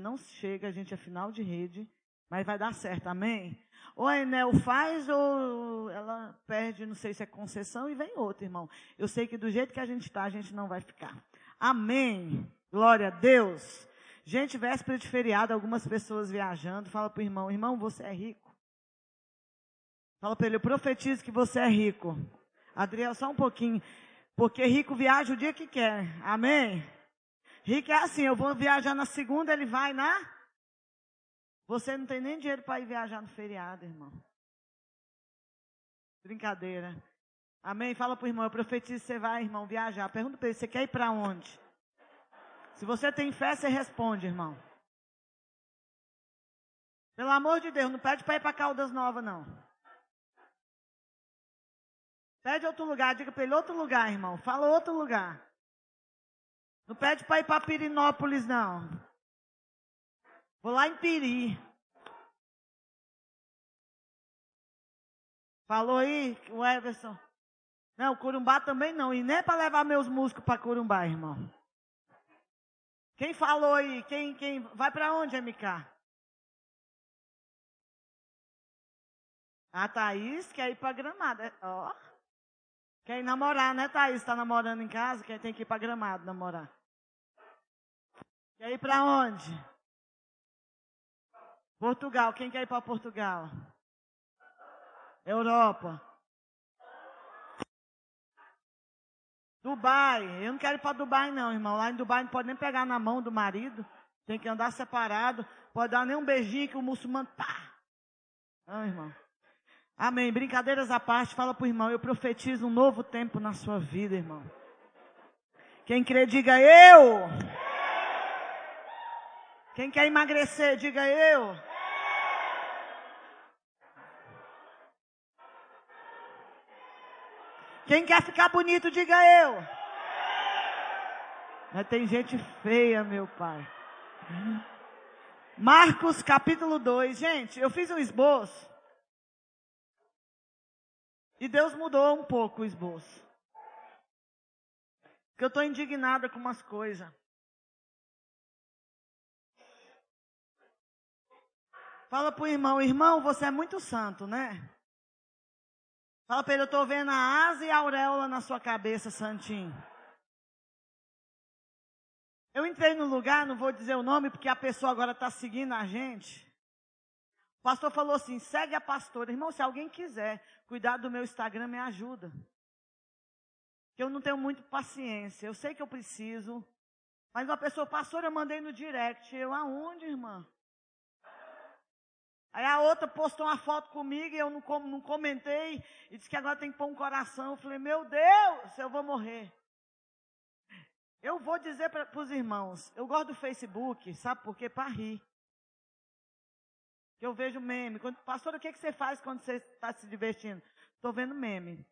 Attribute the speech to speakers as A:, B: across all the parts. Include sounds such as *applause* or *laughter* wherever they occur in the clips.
A: não chega, a gente é final de rede, mas vai dar certo, amém? Ou a Enel faz, ou ela perde, não sei se é concessão, e vem outra, irmão. Eu sei que do jeito que a gente está, a gente não vai ficar. Amém. Glória a Deus. Gente, véspera de feriado, algumas pessoas viajando, fala para o irmão, irmão, você é rico. Fala para ele, eu profetizo que você é rico. Adriel, só um pouquinho. Porque rico viaja o dia que quer. Amém? Rico é assim, eu vou viajar na segunda, ele vai na. Você não tem nem dinheiro para ir viajar no feriado, irmão. Brincadeira. Amém? Fala para o irmão, eu profetizo você vai, irmão, viajar. Pergunta para ele, você quer ir para onde? Se você tem fé, você responde, irmão. Pelo amor de Deus, não pede para ir para Caldas Nova, não. Pede outro lugar, diga para ele outro lugar, irmão. Fala outro lugar. Não pede para ir para Pirinópolis, não. Vou lá em Piri. Falou aí, o Everson. Não, Curumbá também não. E nem para levar meus músicos para Curumbá, irmão. Quem falou aí? Quem, quem? Vai para onde, MK? A Thaís quer ir para Gramado. Ó. Quer ir namorar, né, Thaís? Está namorando em casa? Quem tem que ir para Gramado namorar? Quer ir para onde? Portugal. Quem quer ir para Portugal? Europa. Dubai. Eu não quero ir para Dubai, não, irmão. Lá em Dubai não pode nem pegar na mão do marido. Tem que andar separado. Pode dar nem um beijinho que o muçulmano tá. Ah, irmão. Amém. Brincadeiras à parte, fala para o irmão. Eu profetizo um novo tempo na sua vida, irmão. Quem crê, diga eu. Quem quer emagrecer, diga eu. Quem quer ficar bonito, diga eu. Mas tem gente feia, meu pai. Marcos capítulo 2. Gente, eu fiz um esboço. E Deus mudou um pouco o esboço. Porque eu estou indignada com umas coisas. Fala para o irmão, irmão, você é muito santo, né? Fala para ele, eu estou vendo a asa e a auréola na sua cabeça, santinho. Eu entrei no lugar, não vou dizer o nome, porque a pessoa agora está seguindo a gente. O pastor falou assim: segue a pastora. Irmão, se alguém quiser cuidar do meu Instagram, me ajuda. Eu não tenho muito paciência. Eu sei que eu preciso. Mas uma pessoa, pastor, eu mandei no direct. Eu, aonde, irmã? Aí a outra postou uma foto comigo e eu não, não comentei. E disse que agora tem que pôr um coração. Eu falei, meu Deus, eu vou morrer. Eu vou dizer para os irmãos, eu gosto do Facebook, sabe por quê? Para rir. Eu vejo meme. Quando, Pastor, o que, que você faz quando você está se divertindo? Estou vendo meme.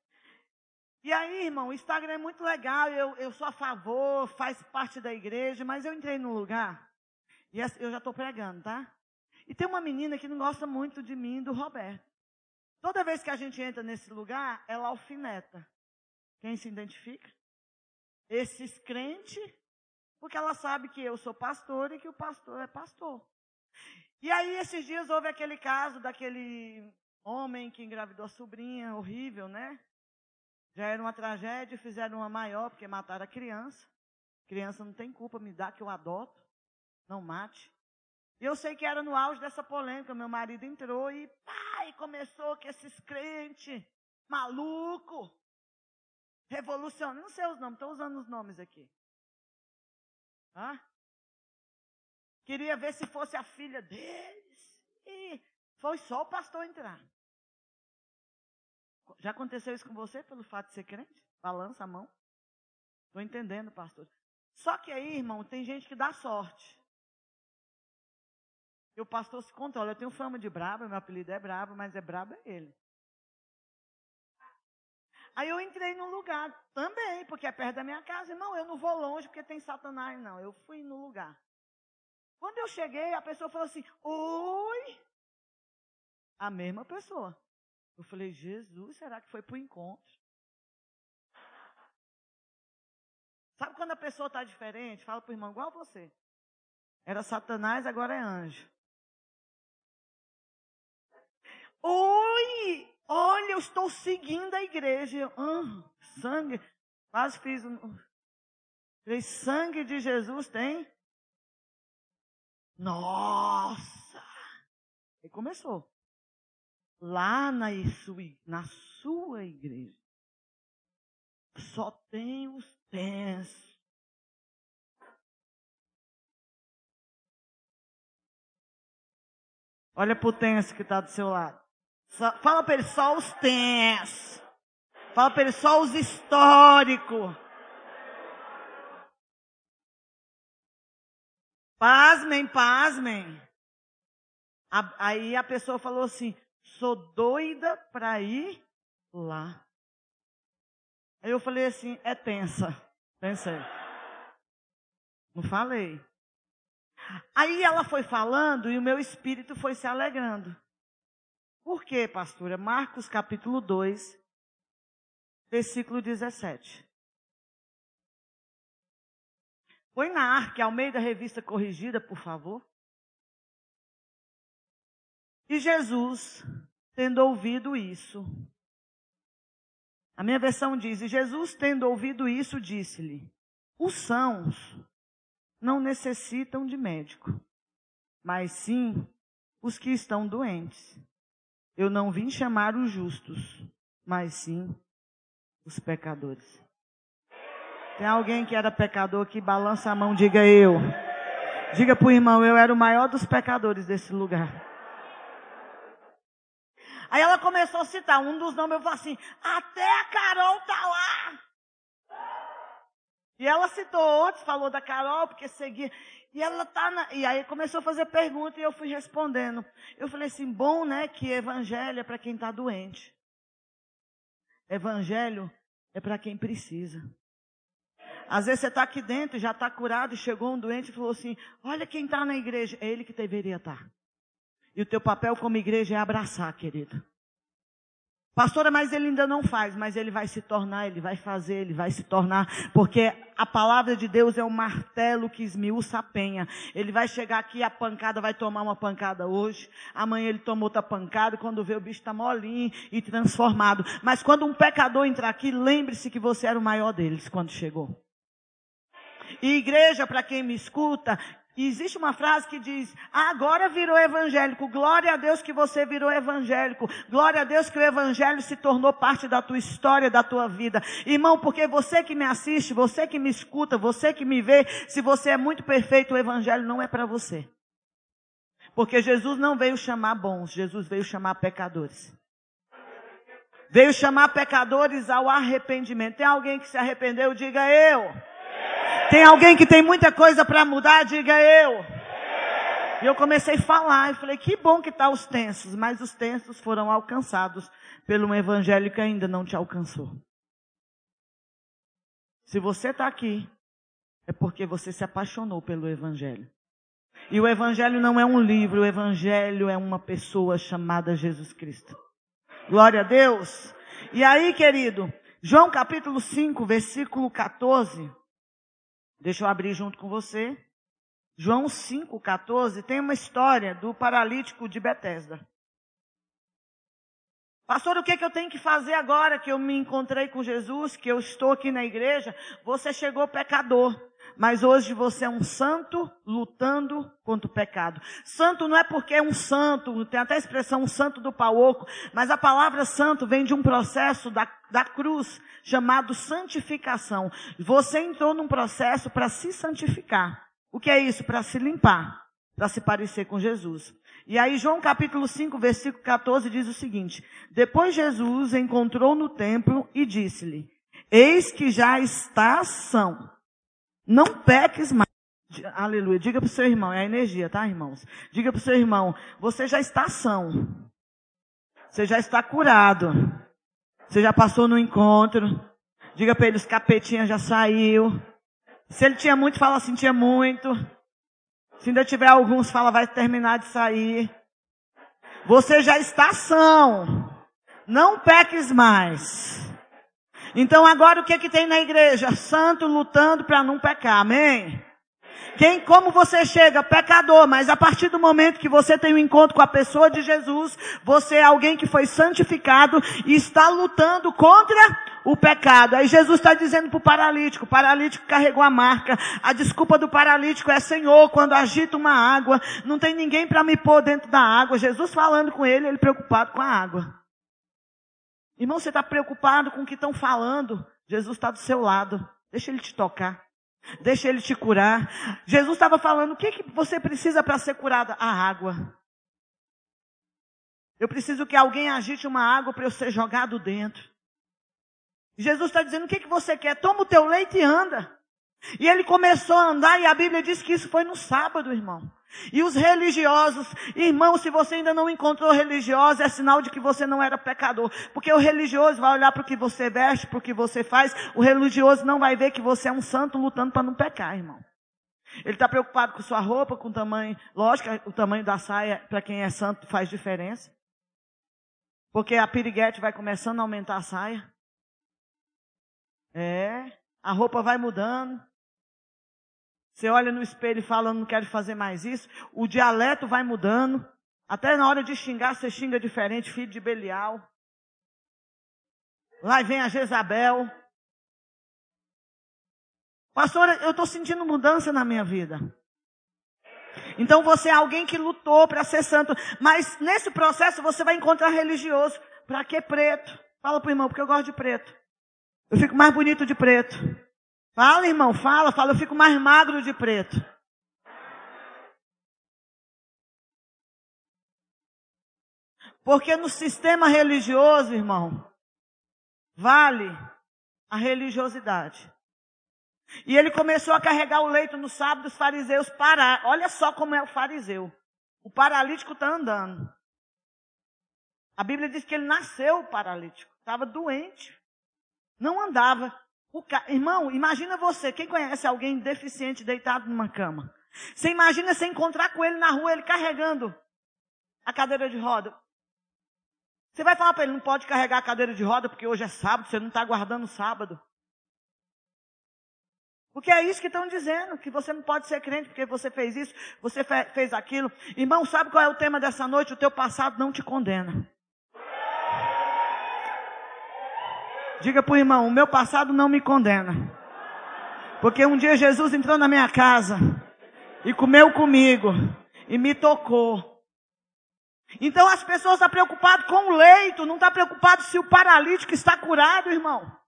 A: E aí, irmão, o Instagram é muito legal, eu, eu sou a favor, faz parte da igreja, mas eu entrei num lugar, e eu já estou pregando, tá? E tem uma menina que não gosta muito de mim, do Roberto. Toda vez que a gente entra nesse lugar, ela alfineta. Quem se identifica? Esses crentes, porque ela sabe que eu sou pastor e que o pastor é pastor. E aí, esses dias, houve aquele caso daquele homem que engravidou a sobrinha, horrível, né? Já era uma tragédia, fizeram uma maior, porque mataram a criança. Criança não tem culpa, me dá que eu adoto. Não mate. E eu sei que era no auge dessa polêmica. Meu marido entrou e pai, começou com esses crentes, maluco, revolucionário. Não sei os nomes, estou usando os nomes aqui. Hã? Queria ver se fosse a filha deles. E foi só o pastor entrar. Já aconteceu isso com você pelo fato de ser crente? Balança a mão. Estou entendendo, pastor. Só que aí, irmão, tem gente que dá sorte. E o pastor se controla. Eu tenho fama de brabo, meu apelido é brabo, mas é brabo é ele. Aí eu entrei num lugar também, porque é perto da minha casa. Irmão, eu não vou longe porque tem Satanás, não. Eu fui no lugar. Quando eu cheguei, a pessoa falou assim: Oi! A mesma pessoa. Eu falei: Jesus, será que foi para o encontro? Sabe quando a pessoa está diferente? Fala para o irmão, igual você. Era Satanás, agora é anjo. Oi! Olha, eu estou seguindo a igreja. Ah, sangue. Quase fiz um. Falei, sangue de Jesus tem? Nossa! E começou. Lá na sua, na sua igreja. Só tem os tensos. Olha para o que está do seu lado. Fala para ele só os tensos. Fala para ele só os históricos. Pasmem, pasmem. Aí a pessoa falou assim: sou doida para ir lá. Aí eu falei assim: é tensa. Pensei. Não falei. Aí ela foi falando e o meu espírito foi se alegrando. Por quê, pastora? Marcos capítulo 2, versículo 17. Põe na arque, ao meio da revista corrigida, por favor. E Jesus, tendo ouvido isso, a minha versão diz: E Jesus, tendo ouvido isso, disse-lhe: Os sãos não necessitam de médico, mas sim os que estão doentes. Eu não vim chamar os justos, mas sim os pecadores. Tem alguém que era pecador que balança a mão, diga eu. Diga para o irmão, eu era o maior dos pecadores desse lugar. Aí ela começou a citar um dos nomes, eu falei assim, até a Carol tá lá. E ela citou outros, falou da Carol, porque seguia. E ela tá na, E aí começou a fazer pergunta e eu fui respondendo. Eu falei assim, bom, né, que evangelho é para quem está doente. Evangelho é para quem precisa. Às vezes você está aqui dentro, já está curado, e chegou um doente e falou assim: Olha quem está na igreja. É ele que deveria estar. Tá. E o teu papel como igreja é abraçar, querido. Pastora, mas ele ainda não faz, mas ele vai se tornar, ele vai fazer, ele vai se tornar, porque a palavra de Deus é um martelo que esmiuça a penha. Ele vai chegar aqui, a pancada vai tomar uma pancada hoje, amanhã ele toma outra pancada, quando vê o bicho está molinho e transformado. Mas quando um pecador entrar aqui, lembre-se que você era o maior deles quando chegou. E igreja, para quem me escuta, existe uma frase que diz: agora virou evangélico. Glória a Deus que você virou evangélico. Glória a Deus que o evangelho se tornou parte da tua história, da tua vida. Irmão, porque você que me assiste, você que me escuta, você que me vê, se você é muito perfeito, o evangelho não é para você. Porque Jesus não veio chamar bons, Jesus veio chamar pecadores. Veio chamar pecadores ao arrependimento. Tem alguém que se arrependeu? Diga eu. Tem alguém que tem muita coisa para mudar? Diga eu. E eu comecei a falar e falei, que bom que tá os tensos, mas os tensos foram alcançados pelo evangelho que ainda não te alcançou. Se você está aqui, é porque você se apaixonou pelo evangelho. E o evangelho não é um livro, o evangelho é uma pessoa chamada Jesus Cristo. Glória a Deus. E aí, querido, João capítulo 5, versículo 14. Deixa eu abrir junto com você. João 5,14 tem uma história do paralítico de Betesda. Pastor, o que, é que eu tenho que fazer agora que eu me encontrei com Jesus, que eu estou aqui na igreja? Você chegou pecador. Mas hoje você é um santo lutando contra o pecado. Santo não é porque é um santo, tem até a expressão um santo do pau oco, mas a palavra santo vem de um processo da, da cruz chamado santificação. Você entrou num processo para se santificar. O que é isso? Para se limpar, para se parecer com Jesus. E aí João capítulo 5, versículo 14 diz o seguinte: Depois Jesus encontrou no templo e disse-lhe: Eis que já está são não peques mais. Aleluia. Diga para o seu irmão, é a energia, tá, irmãos? Diga para o seu irmão, você já está são. Você já está curado. Você já passou no encontro. Diga para ele, os capetinhas já saiu. Se ele tinha muito, fala assim, tinha muito. Se ainda tiver alguns, fala, vai terminar de sair. Você já está são. Não peques mais. Então agora o que que tem na igreja? Santo lutando para não pecar, amém? Quem, como você chega? Pecador, mas a partir do momento que você tem um encontro com a pessoa de Jesus, você é alguém que foi santificado e está lutando contra o pecado. Aí Jesus está dizendo para o paralítico, o paralítico carregou a marca. A desculpa do paralítico é, Senhor, quando agita uma água, não tem ninguém para me pôr dentro da água. Jesus falando com ele, ele preocupado com a água. Irmão, você está preocupado com o que estão falando? Jesus está do seu lado. Deixa ele te tocar. Deixa ele te curar. Jesus estava falando: o que, que você precisa para ser curada? A água. Eu preciso que alguém agite uma água para eu ser jogado dentro. Jesus está dizendo: o que, que você quer? Toma o teu leite e anda. E ele começou a andar, e a Bíblia diz que isso foi no sábado, irmão. E os religiosos, irmão, se você ainda não encontrou religioso, é sinal de que você não era pecador. Porque o religioso vai olhar para o que você veste, para o que você faz. O religioso não vai ver que você é um santo lutando para não pecar, irmão. Ele está preocupado com sua roupa, com o tamanho. Lógico, o tamanho da saia, para quem é santo, faz diferença. Porque a piriguete vai começando a aumentar a saia. É, a roupa vai mudando. Você olha no espelho e fala, não quero fazer mais isso. O dialeto vai mudando. Até na hora de xingar, você xinga diferente, filho de Belial. Lá vem a Jezabel. Pastora, eu estou sentindo mudança na minha vida. Então você é alguém que lutou para ser santo. Mas nesse processo você vai encontrar religioso. Para que preto? Fala para o irmão, porque eu gosto de preto. Eu fico mais bonito de preto. Fala, irmão, fala, fala, eu fico mais magro de preto. Porque no sistema religioso, irmão, vale a religiosidade. E ele começou a carregar o leito no sábado, os fariseus pararam. Olha só como é o fariseu. O paralítico está andando. A Bíblia diz que ele nasceu paralítico, estava doente, não andava. Ca... Irmão, imagina você, quem conhece alguém deficiente deitado numa cama? Você imagina você encontrar com ele na rua, ele carregando a cadeira de roda. Você vai falar para ele, não pode carregar a cadeira de roda porque hoje é sábado, você não está guardando sábado. Porque é isso que estão dizendo, que você não pode ser crente porque você fez isso, você fez aquilo. Irmão, sabe qual é o tema dessa noite? O teu passado não te condena. Diga para o irmão: o meu passado não me condena. Porque um dia Jesus entrou na minha casa e comeu comigo e me tocou. Então as pessoas estão preocupadas com o leito, não estão preocupadas se o paralítico está curado, irmão.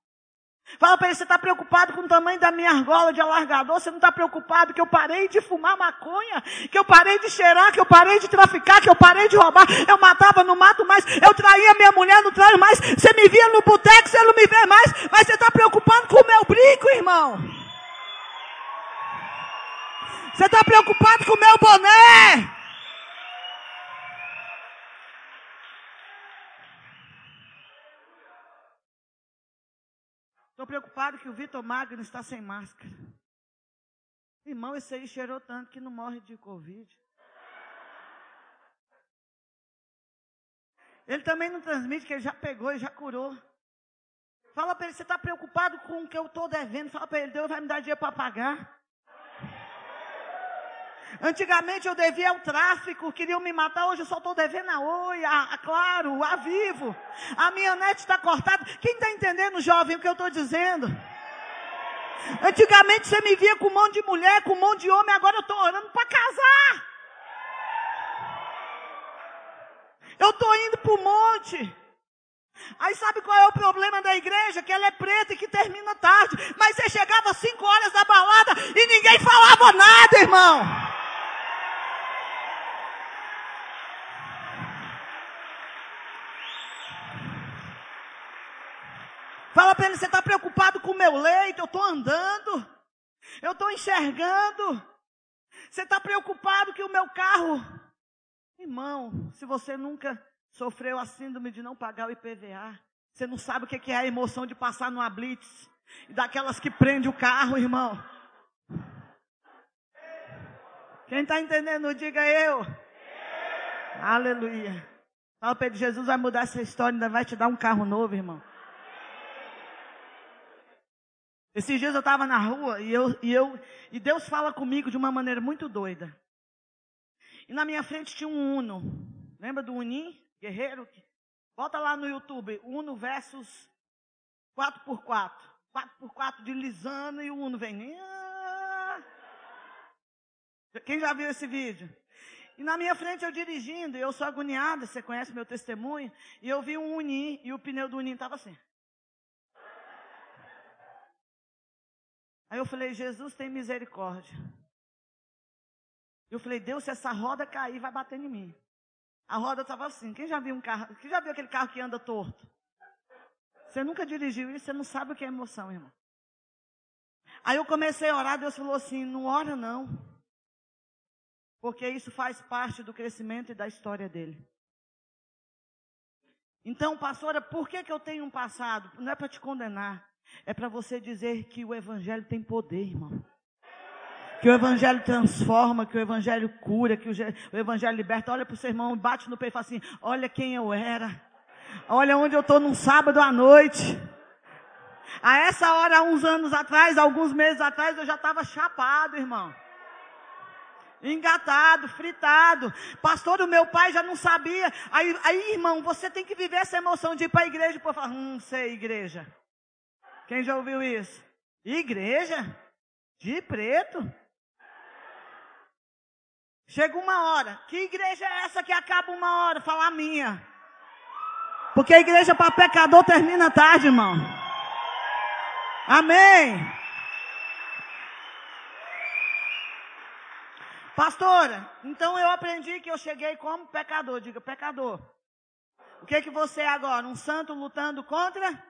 A: Fala para ele, você está preocupado com o tamanho da minha argola de alargador? Você não está preocupado que eu parei de fumar maconha? Que eu parei de cheirar? Que eu parei de traficar? Que eu parei de roubar? Eu matava, não mato mais. Eu traía minha mulher, não traio mais. Você me via no boteco, você não me vê mais. Mas você está preocupado com o meu brinco, irmão. Você está preocupado com o meu boné. Estou preocupado que o Vitor Magno está sem máscara. Irmão, esse aí cheirou tanto que não morre de Covid. Ele também não transmite que ele já pegou e já curou. Fala para ele, você está preocupado com o que eu estou devendo? Fala para ele, Deus vai me dar dinheiro para pagar. Antigamente eu devia ao tráfico, queriam me matar, hoje eu só estou devendo a Oi, a, a Claro, a Vivo. A minha net está cortada. Quem está entendendo, jovem, o que eu estou dizendo? Antigamente você me via com um monte de mulher, com um monte de homem, agora eu estou orando para casar. Eu estou indo para o monte. Aí sabe qual é o problema da igreja? Que ela é preta e que termina tarde. Mas você chegava às 5 horas da balada e ninguém falava nada, irmão. Fala para ele, você está preocupado com o meu leito? Eu estou andando. Eu estou enxergando. Você está preocupado que o meu carro. Irmão, se você nunca sofreu a síndrome de não pagar o IPVA, você não sabe o que é a emoção de passar numa blitz. E daquelas que prende o carro, irmão. Quem está entendendo, diga eu. Aleluia. Fala para Jesus vai mudar essa história, ainda vai te dar um carro novo, irmão. Esses dias eu estava na rua e, eu, e, eu, e Deus fala comigo de uma maneira muito doida. E na minha frente tinha um Uno. Lembra do Unim? Guerreiro? Bota lá no YouTube, Uno versus 4x4. 4x4 de Lisana e o Uno vem. Ah! Quem já viu esse vídeo? E na minha frente eu dirigindo, eu sou agoniada, você conhece meu testemunho, e eu vi um Unim, e o pneu do Unim estava assim. Aí eu falei, Jesus tem misericórdia. Eu falei, Deus, se essa roda cair, vai bater em mim. A roda estava assim. Quem já viu um carro? Quem já viu aquele carro que anda torto? Você nunca dirigiu isso, você não sabe o que é emoção, irmão. Aí eu comecei a orar, Deus falou assim: não ora não. Porque isso faz parte do crescimento e da história dele. Então, pastora, por que, que eu tenho um passado? Não é para te condenar. É para você dizer que o Evangelho tem poder, irmão. Que o Evangelho transforma, que o Evangelho cura, que o, Evangelho liberta. Olha para o seu irmão, bate no peito e fala assim: Olha quem eu era. Olha onde eu estou num sábado à noite. A essa hora, uns anos atrás, alguns meses atrás, eu já estava chapado, irmão. Engatado, fritado. Pastor, o meu pai já não sabia. Aí, aí irmão, você tem que viver essa emoção de ir para a igreja e falar, hum, sei, igreja. Quem já ouviu isso? Igreja? De preto? Chega uma hora. Que igreja é essa que acaba uma hora? Fala a minha. Porque a igreja para pecador termina tarde, irmão. Amém. Pastora, então eu aprendi que eu cheguei como pecador. Diga, pecador. O que, que você é agora? Um santo lutando contra?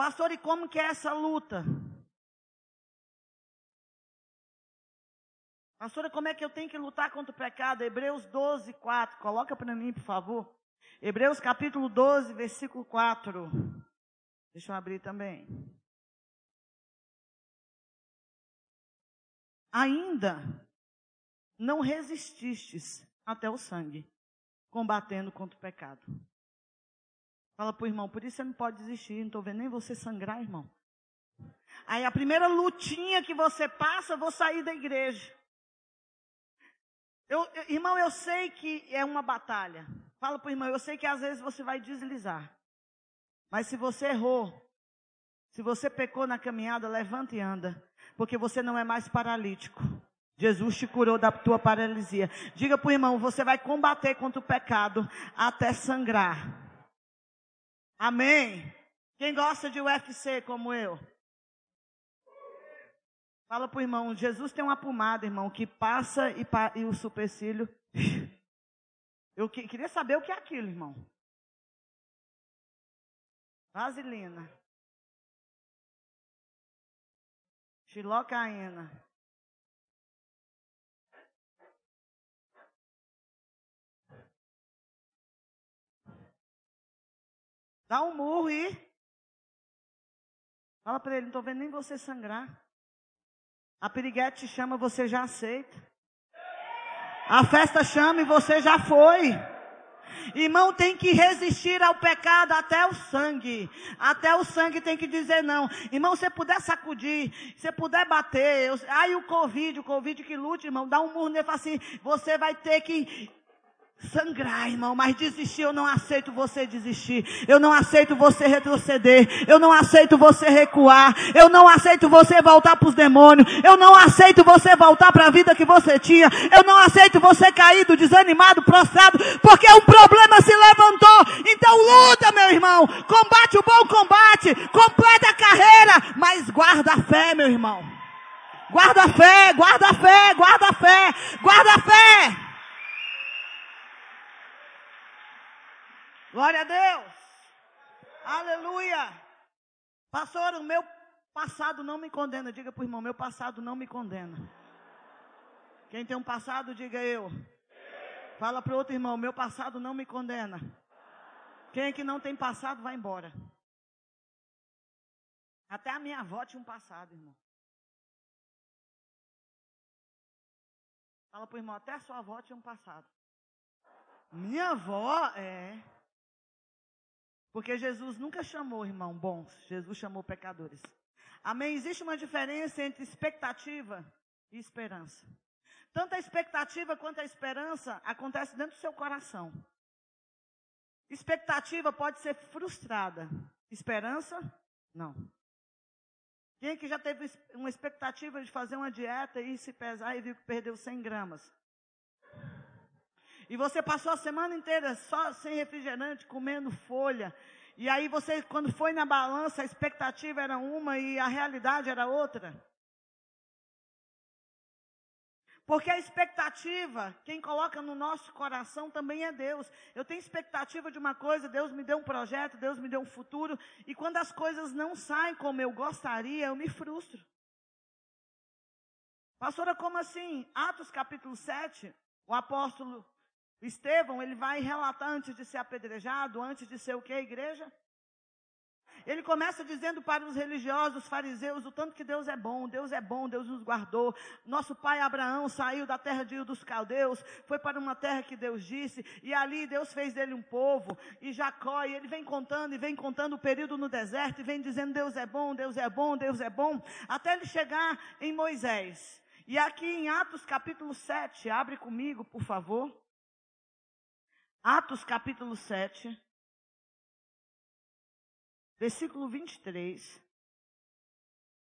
A: Pastor, e como que é essa luta? Pastora, como é que eu tenho que lutar contra o pecado? Hebreus 12, 4. Coloca para mim, por favor. Hebreus capítulo 12, versículo 4. Deixa eu abrir também. Ainda não resististes até o sangue, combatendo contra o pecado. Fala para o irmão, por isso você não pode desistir, não estou vendo nem você sangrar, irmão. Aí a primeira lutinha que você passa, eu vou sair da igreja. Eu, eu, irmão, eu sei que é uma batalha. Fala para o irmão, eu sei que às vezes você vai deslizar. Mas se você errou, se você pecou na caminhada, levanta e anda. Porque você não é mais paralítico. Jesus te curou da tua paralisia. Diga para o irmão, você vai combater contra o pecado até sangrar. Amém. Quem gosta de UFC como eu? Fala para o irmão, Jesus tem uma pomada, irmão, que passa e, e o supercílio. *laughs* Eu que, queria saber o que é aquilo, irmão. Vaselina. Xilocaína. Dá um murro e. Fala para ele, não estou vendo nem você sangrar. A piriguete chama, você já aceita. A festa chama e você já foi. Irmão tem que resistir ao pecado até o sangue. Até o sangue tem que dizer não. Irmão, se puder sacudir, se puder bater. Eu, aí o Covid, o Covid que lute, irmão, dá um murro nele e fala assim: você vai ter que sangrar, irmão, mas desistir, eu não aceito você desistir. Eu não aceito você retroceder. Eu não aceito você recuar. Eu não aceito você voltar para os demônios. Eu não aceito você voltar para a vida que você tinha. Eu não aceito você caído, desanimado, prostrado, porque um problema se levantou. Então luta, meu irmão. Combate o bom combate. Completa a carreira, mas guarda a fé, meu irmão. Guarda a fé, guarda a fé, guarda a fé, guarda a fé. Glória a Deus. Aleluia. Pastor, o meu passado não me condena. Diga para o irmão, meu passado não me condena. Quem tem um passado, diga eu. Fala para o outro irmão, meu passado não me condena. Quem é que não tem passado, vai embora. Até a minha avó tinha um passado, irmão. Fala para o irmão, até a sua avó tinha um passado. Minha avó, é. Porque Jesus nunca chamou irmão bons, Jesus chamou pecadores. Amém? Existe uma diferença entre expectativa e esperança. Tanto a expectativa quanto a esperança acontece dentro do seu coração. Expectativa pode ser frustrada. Esperança, não. Quem que já teve uma expectativa de fazer uma dieta e se pesar e viu que perdeu 100 gramas? E você passou a semana inteira só sem refrigerante, comendo folha. E aí você, quando foi na balança, a expectativa era uma e a realidade era outra. Porque a expectativa, quem coloca no nosso coração também é Deus. Eu tenho expectativa de uma coisa, Deus me deu um projeto, Deus me deu um futuro, e quando as coisas não saem como eu gostaria, eu me frustro. Pastora, como assim? Atos capítulo 7, o apóstolo Estevão, ele vai relatar antes de ser apedrejado, antes de ser o que, igreja? Ele começa dizendo para os religiosos, os fariseus, o tanto que Deus é bom, Deus é bom, Deus nos guardou. Nosso pai Abraão saiu da terra de dos caldeus, foi para uma terra que Deus disse, e ali Deus fez dele um povo. E Jacó, e ele vem contando, e vem contando o período no deserto, e vem dizendo: Deus é bom, Deus é bom, Deus é bom, até ele chegar em Moisés. E aqui em Atos capítulo 7, abre comigo, por favor. Atos capítulo 7 versículo 23,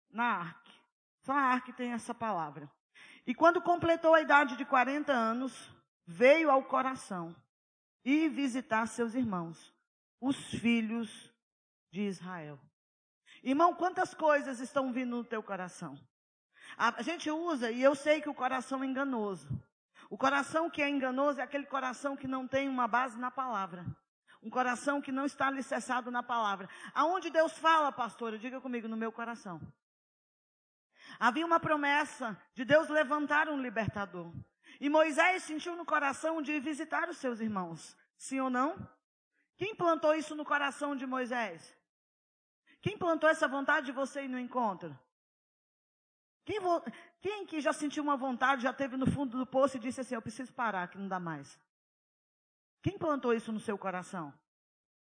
A: na arque. Só a arque tem essa palavra. E quando completou a idade de 40 anos, veio ao coração e visitar seus irmãos, os filhos de Israel. Irmão, quantas coisas estão vindo no teu coração? A gente usa, e eu sei que o coração é enganoso. O coração que é enganoso é aquele coração que não tem uma base na palavra. Um coração que não está alicerçado na palavra. Aonde Deus fala, pastora, diga comigo, no meu coração. Havia uma promessa de Deus levantar um libertador. E Moisés sentiu no coração de visitar os seus irmãos. Sim ou não? Quem plantou isso no coração de Moisés? Quem plantou essa vontade de você ir no encontro? Quem, quem que já sentiu uma vontade, já teve no fundo do poço e disse assim: Eu preciso parar, que não dá mais? Quem plantou isso no seu coração?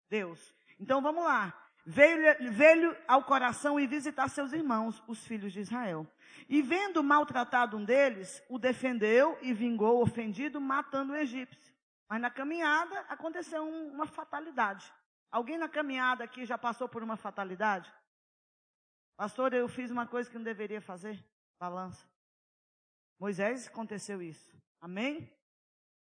A: Deus. Então vamos lá. Veio, ao coração e visitar seus irmãos, os filhos de Israel. E vendo maltratado um deles, o defendeu e vingou o ofendido, matando o egípcio. Mas na caminhada aconteceu um, uma fatalidade. Alguém na caminhada aqui já passou por uma fatalidade? Pastor, eu fiz uma coisa que não deveria fazer. Balança. Moisés aconteceu isso. Amém?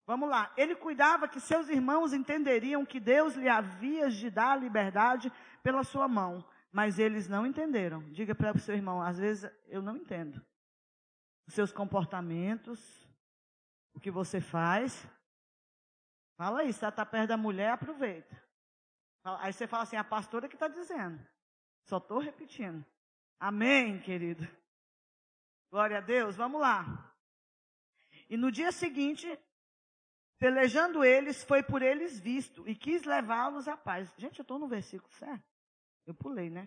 A: Vamos lá. Ele cuidava que seus irmãos entenderiam que Deus lhe havia de dar liberdade pela sua mão, mas eles não entenderam. Diga para o seu irmão, às vezes eu não entendo. Os seus comportamentos, o que você faz. Fala se está perto da mulher, aproveita. Aí você fala assim, a pastora que está dizendo. Só estou repetindo. Amém, querido. Glória a Deus. Vamos lá. E no dia seguinte, Pelejando eles, foi por eles visto e quis levá-los à paz. Gente, eu estou no versículo certo? Eu pulei, né?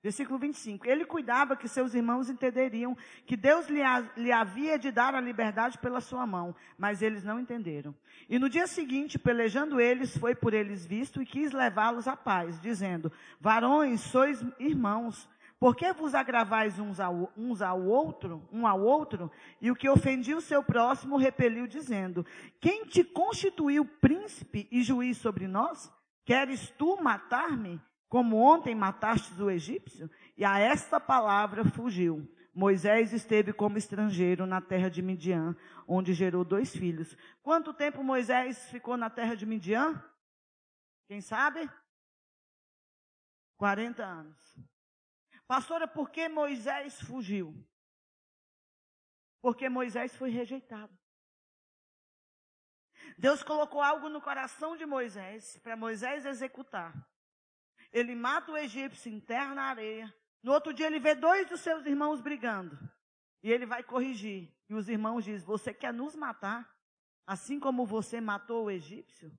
A: Versículo 25. Ele cuidava que seus irmãos entenderiam que Deus lhe, lhe, havia de dar a liberdade pela sua mão, mas eles não entenderam. E no dia seguinte, pelejando eles, foi por eles visto e quis levá-los à paz, dizendo: Varões, sois irmãos, por que vos agravais uns ao, uns ao outro, um ao outro? E o que ofendia o seu próximo repeliu, dizendo: Quem te constituiu príncipe e juiz sobre nós? Queres tu matar-me, como ontem matastes o egípcio? E a esta palavra fugiu. Moisés esteve como estrangeiro na terra de Midian, onde gerou dois filhos. Quanto tempo Moisés ficou na terra de Midian? Quem sabe? 40 anos. Pastora, por que Moisés fugiu? Porque Moisés foi rejeitado. Deus colocou algo no coração de Moisés para Moisés executar. Ele mata o egípcio, enterra na areia. No outro dia ele vê dois dos seus irmãos brigando. E ele vai corrigir. E os irmãos dizem: Você quer nos matar? Assim como você matou o egípcio?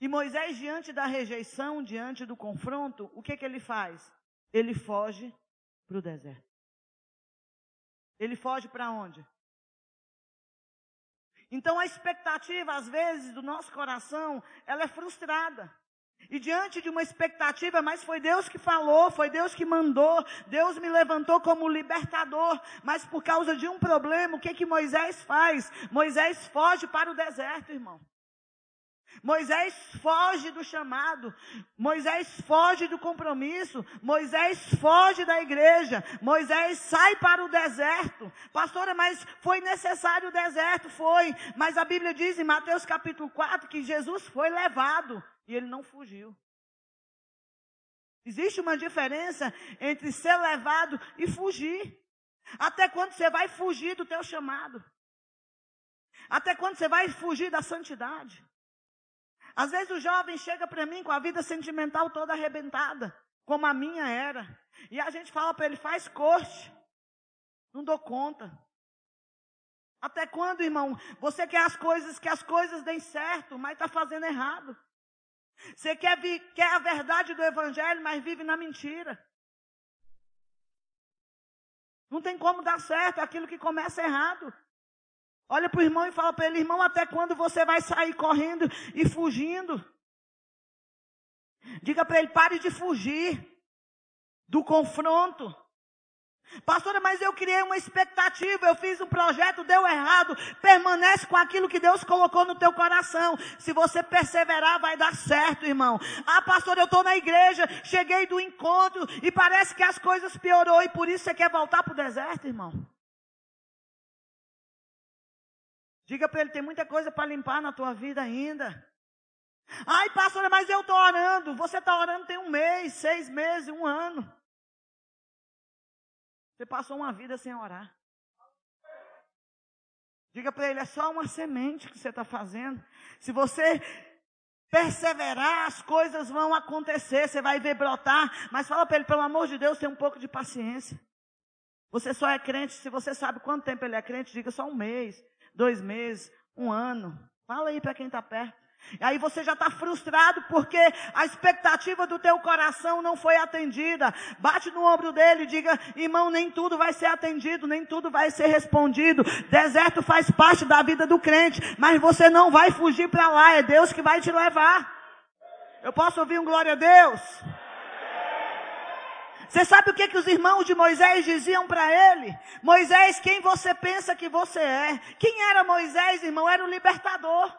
A: E Moisés, diante da rejeição, diante do confronto, o que, que ele faz? Ele foge para o deserto. Ele foge para onde? Então a expectativa, às vezes, do nosso coração, ela é frustrada. E diante de uma expectativa, mas foi Deus que falou, foi Deus que mandou, Deus me levantou como libertador, mas por causa de um problema, o que que Moisés faz? Moisés foge para o deserto, irmão. Moisés foge do chamado, Moisés foge do compromisso, Moisés foge da igreja, Moisés sai para o deserto. Pastora, mas foi necessário o deserto? Foi, mas a Bíblia diz em Mateus capítulo 4 que Jesus foi levado e ele não fugiu. Existe uma diferença entre ser levado e fugir. Até quando você vai fugir do teu chamado? Até quando você vai fugir da santidade? Às vezes o jovem chega para mim com a vida sentimental toda arrebentada, como a minha era. E a gente fala para ele, faz corte. Não dou conta. Até quando, irmão? Você quer as coisas, que as coisas deem certo, mas está fazendo errado. Você quer, quer a verdade do evangelho, mas vive na mentira. Não tem como dar certo aquilo que começa errado. Olha para o irmão e fala para ele, irmão, até quando você vai sair correndo e fugindo? Diga para ele, pare de fugir do confronto. Pastora, mas eu criei uma expectativa, eu fiz um projeto, deu errado. Permanece com aquilo que Deus colocou no teu coração. Se você perseverar, vai dar certo, irmão. Ah, pastor, eu estou na igreja, cheguei do encontro e parece que as coisas piorou e por isso você quer voltar para o deserto, irmão. Diga para ele, tem muita coisa para limpar na tua vida ainda. Ai, pastora, mas eu estou orando. Você está orando tem um mês, seis meses, um ano. Você passou uma vida sem orar. Diga para ele, é só uma semente que você está fazendo. Se você perseverar, as coisas vão acontecer, você vai ver brotar. Mas fala para ele, pelo amor de Deus, tenha um pouco de paciência. Você só é crente se você sabe quanto tempo ele é crente, diga só um mês dois meses, um ano. Fala aí para quem está perto. E aí você já está frustrado porque a expectativa do teu coração não foi atendida. Bate no ombro dele e diga, irmão, nem tudo vai ser atendido, nem tudo vai ser respondido. Deserto faz parte da vida do crente, mas você não vai fugir para lá, é Deus que vai te levar. Eu posso ouvir um glória a Deus? Você sabe o que, que os irmãos de Moisés diziam para ele? Moisés, quem você pensa que você é? Quem era Moisés, irmão? Era o libertador.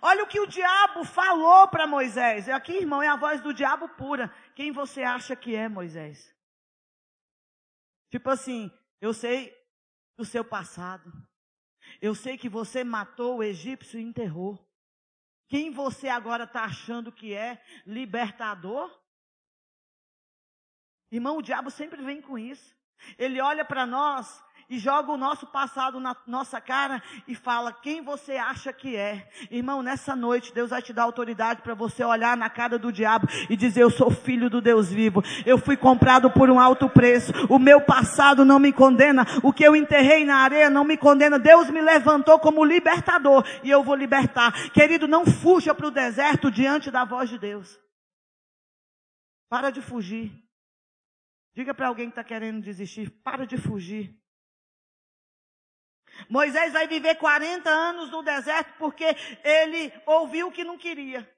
A: Olha o que o diabo falou para Moisés. Aqui, irmão, é a voz do diabo pura. Quem você acha que é Moisés? Tipo assim, eu sei do seu passado. Eu sei que você matou o egípcio e enterrou. Quem você agora está achando que é libertador? Irmão, o diabo sempre vem com isso. Ele olha para nós e joga o nosso passado na nossa cara e fala: quem você acha que é? Irmão, nessa noite Deus vai te dar autoridade para você olhar na cara do diabo e dizer: Eu sou filho do Deus vivo. Eu fui comprado por um alto preço. O meu passado não me condena. O que eu enterrei na areia não me condena. Deus me levantou como libertador e eu vou libertar. Querido, não fuja para o deserto diante da voz de Deus. Para de fugir. Diga para alguém que está querendo desistir: para de fugir. Moisés vai viver 40 anos no deserto porque ele ouviu o que não queria.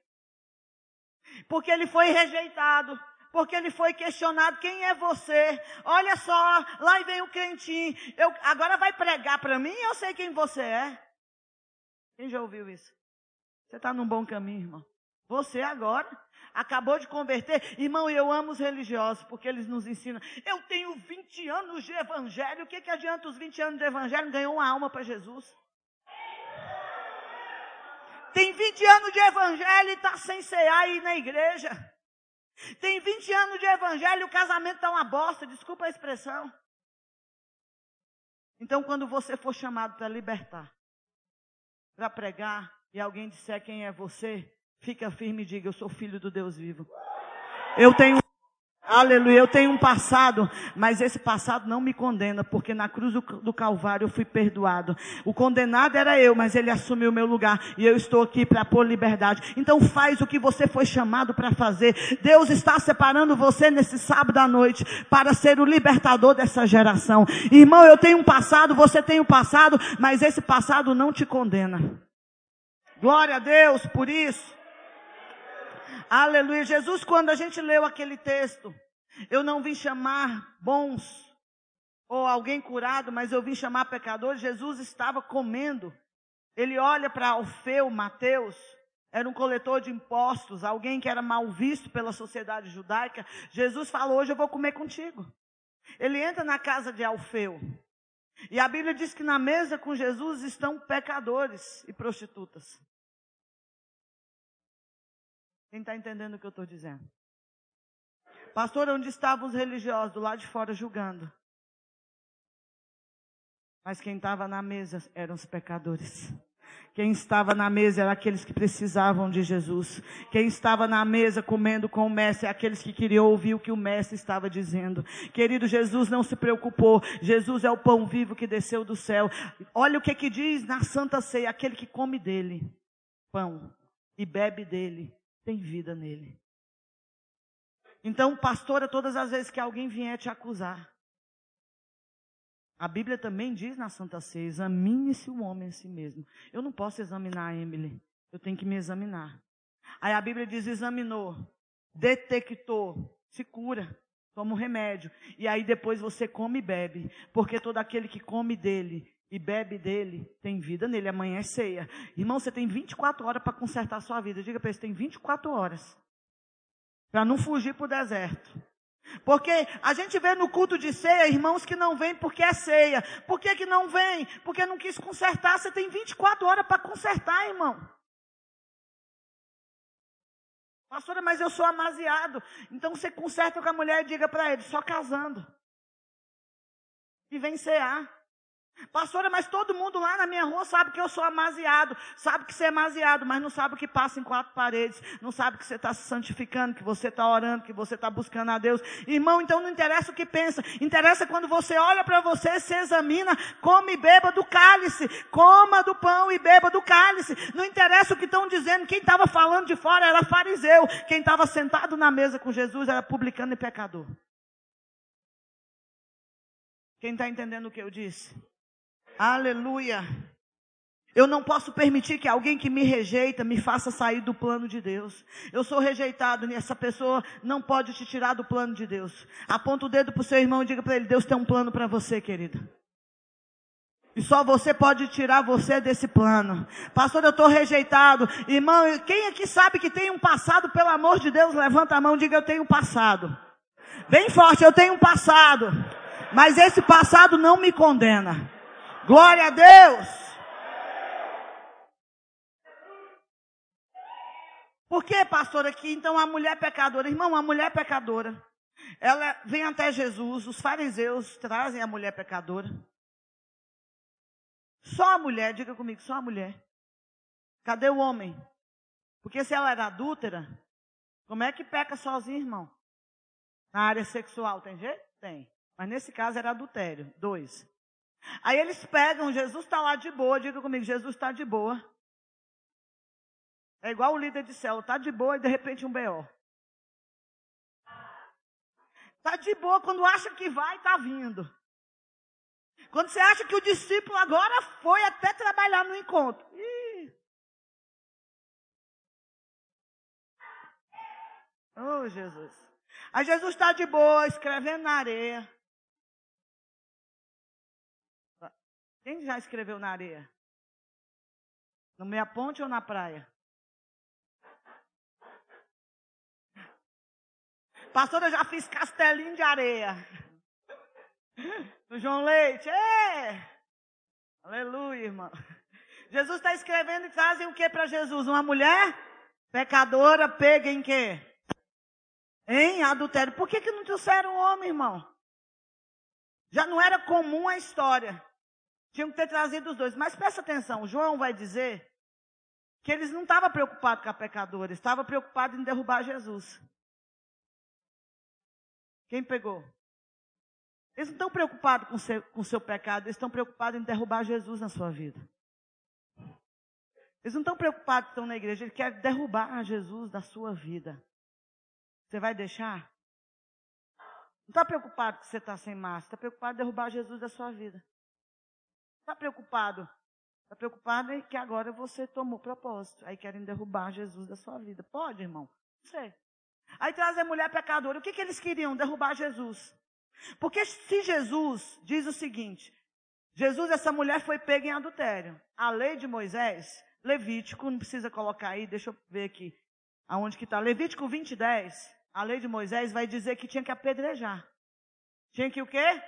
A: Porque ele foi rejeitado. Porque ele foi questionado: quem é você? Olha só, lá vem o crentinho. Eu, agora vai pregar para mim? Eu sei quem você é. Quem já ouviu isso? Você está num bom caminho, irmão. Você agora acabou de converter. Irmão, eu amo os religiosos, porque eles nos ensinam. Eu tenho 20 anos de evangelho. O que, que adianta os 20 anos de evangelho? Ganhou uma alma para Jesus. Tem 20 anos de evangelho e está sem cear aí na igreja. Tem 20 anos de evangelho e o casamento está uma bosta, desculpa a expressão. Então, quando você for chamado para libertar, para pregar, e alguém disser quem é você, Fica firme e diga: Eu sou filho do Deus vivo. Eu tenho. Aleluia, eu tenho um passado, mas esse passado não me condena, porque na cruz do, Calvário eu fui perdoado. O condenado era eu, mas ele assumiu o meu lugar e eu estou aqui para pôr liberdade. Então faz o que você foi chamado para fazer. Deus está separando você nesse sábado à noite para ser o libertador dessa geração. Irmão, eu tenho um passado, você tem um passado, mas esse passado não te condena. Glória a Deus por isso. Aleluia. Jesus, quando a gente leu aquele texto, eu não vim chamar bons ou alguém curado, mas eu vim chamar pecadores. Jesus estava comendo. Ele olha para Alfeu, Mateus, era um coletor de impostos, alguém que era mal visto pela sociedade judaica. Jesus falou: Hoje eu vou comer contigo. Ele entra na casa de Alfeu. E a Bíblia diz que na mesa com Jesus estão pecadores e prostitutas. Quem está entendendo o que eu estou dizendo? Pastor, onde estavam os religiosos? Do lado de fora julgando. Mas quem estava na mesa eram os pecadores. Quem estava na mesa eram aqueles que precisavam de Jesus. Quem estava na mesa comendo com o mestre, é aqueles que queriam ouvir o que o mestre estava dizendo. Querido, Jesus não se preocupou. Jesus é o pão vivo que desceu do céu. Olha o que que diz na Santa Ceia: aquele que come dele, pão, e bebe dele, tem vida nele. Então, pastora, todas as vezes que alguém vier te acusar, a Bíblia também diz na Santa Ceia: examine-se o homem a si mesmo. Eu não posso examinar a Emily, eu tenho que me examinar. Aí a Bíblia diz: examinou, detectou, se cura, toma um remédio. E aí depois você come e bebe, porque todo aquele que come dele e bebe dele tem vida nele. Amanhã é ceia. Irmão, você tem 24 horas para consertar a sua vida. Diga para ele: tem 24 horas para não fugir para o deserto. Porque a gente vê no culto de ceia irmãos que não vêm porque é ceia. Por que, que não vem? Porque não quis consertar. Você tem 24 horas para consertar, irmão. Pastora, mas eu sou amaziado. Então você conserta com a mulher e diga para ele, só casando. E vem cear. Pastora, mas todo mundo lá na minha rua sabe que eu sou amaziado, sabe que você é amaziado, mas não sabe o que passa em quatro paredes, não sabe que você está se santificando, que você está orando, que você está buscando a Deus. Irmão, então não interessa o que pensa, interessa quando você olha para você, se examina, come e beba do cálice, coma do pão e beba do cálice. Não interessa o que estão dizendo, quem estava falando de fora era fariseu, quem estava sentado na mesa com Jesus era publicano e pecador. Quem está entendendo o que eu disse? Aleluia. Eu não posso permitir que alguém que me rejeita me faça sair do plano de Deus. Eu sou rejeitado e essa pessoa não pode te tirar do plano de Deus. Aponta o dedo para o seu irmão e diga para ele: Deus tem um plano para você, querido. E só você pode tirar você desse plano. Pastor, eu estou rejeitado. Irmão, quem aqui sabe que tem um passado, pelo amor de Deus, levanta a mão e diga: Eu tenho um passado. Bem forte, eu tenho um passado. Mas esse passado não me condena. Glória a Deus. Por que, pastor, aqui? Então, a mulher pecadora, irmão, a mulher pecadora, ela vem até Jesus, os fariseus trazem a mulher pecadora. Só a mulher, diga comigo, só a mulher. Cadê o homem? Porque se ela era adúltera, como é que peca sozinha, irmão? Na área sexual, tem jeito? Tem. Mas nesse caso era adultério. Dois. Aí eles pegam, Jesus está lá de boa, diga comigo, Jesus está de boa. É igual o líder de céu, está de boa e de repente um B.O. Está de boa quando acha que vai, está vindo. Quando você acha que o discípulo agora foi até trabalhar no encontro. Ih. Oh, Jesus. Aí Jesus está de boa, escrevendo na areia. Quem já escreveu na areia? No meia ponte ou na praia? Pastor, eu já fiz castelinho de areia. No João Leite. É! Aleluia, irmão. Jesus está escrevendo e trazem o que para Jesus? Uma mulher pecadora pega em quê? Em adultério. Por que, que não trouxeram um homem, irmão? Já não era comum a história. Tinham que ter trazido os dois. Mas presta atenção, João vai dizer que eles não estavam preocupados com a pecadora, estavam preocupados em derrubar Jesus. Quem pegou? Eles não estão preocupados com o seu, com seu pecado, eles estão preocupados em derrubar Jesus na sua vida. Eles não estão preocupados que estão na igreja, eles querem derrubar Jesus da sua vida. Você vai deixar? Não está preocupado que você está sem máscara, está preocupado em derrubar Jesus da sua vida. Está preocupado? Está preocupado em que agora você tomou propósito. Aí querem derrubar Jesus da sua vida. Pode, irmão? Não sei. Aí traz a mulher pecadora. O que, que eles queriam? Derrubar Jesus. Porque se Jesus diz o seguinte: Jesus, essa mulher foi pega em adultério. A lei de Moisés, Levítico, não precisa colocar aí, deixa eu ver aqui. Aonde que está? Levítico 20, 10. A lei de Moisés vai dizer que tinha que apedrejar. Tinha que o quê?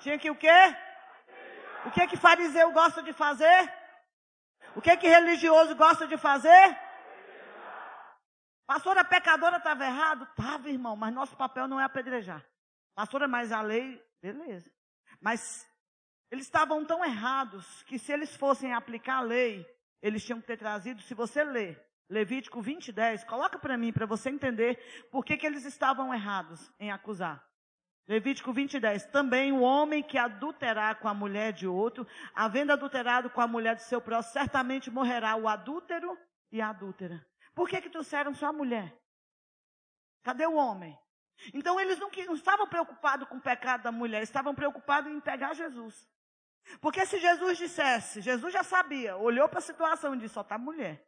A: Tinha que o quê? O que que fariseu gosta de fazer? O que que religioso gosta de fazer? Pastora pecadora estava errado? Estava, irmão, mas nosso papel não é apedrejar. Pastora, mas a lei, beleza. Mas eles estavam tão errados que se eles fossem aplicar a lei, eles tinham que ter trazido, se você ler Levítico 20, 10, coloca para mim, para você entender por que, que eles estavam errados em acusar. Levítico 20, 10. Também o homem que adulterar com a mulher de outro, havendo adulterado com a mulher de seu próximo, certamente morrerá o adúltero e a adúltera. Por que que trouxeram só a mulher? Cadê o homem? Então eles não, não estavam preocupados com o pecado da mulher, estavam preocupados em pegar Jesus. Porque se Jesus dissesse, Jesus já sabia, olhou para a situação e disse, só está mulher.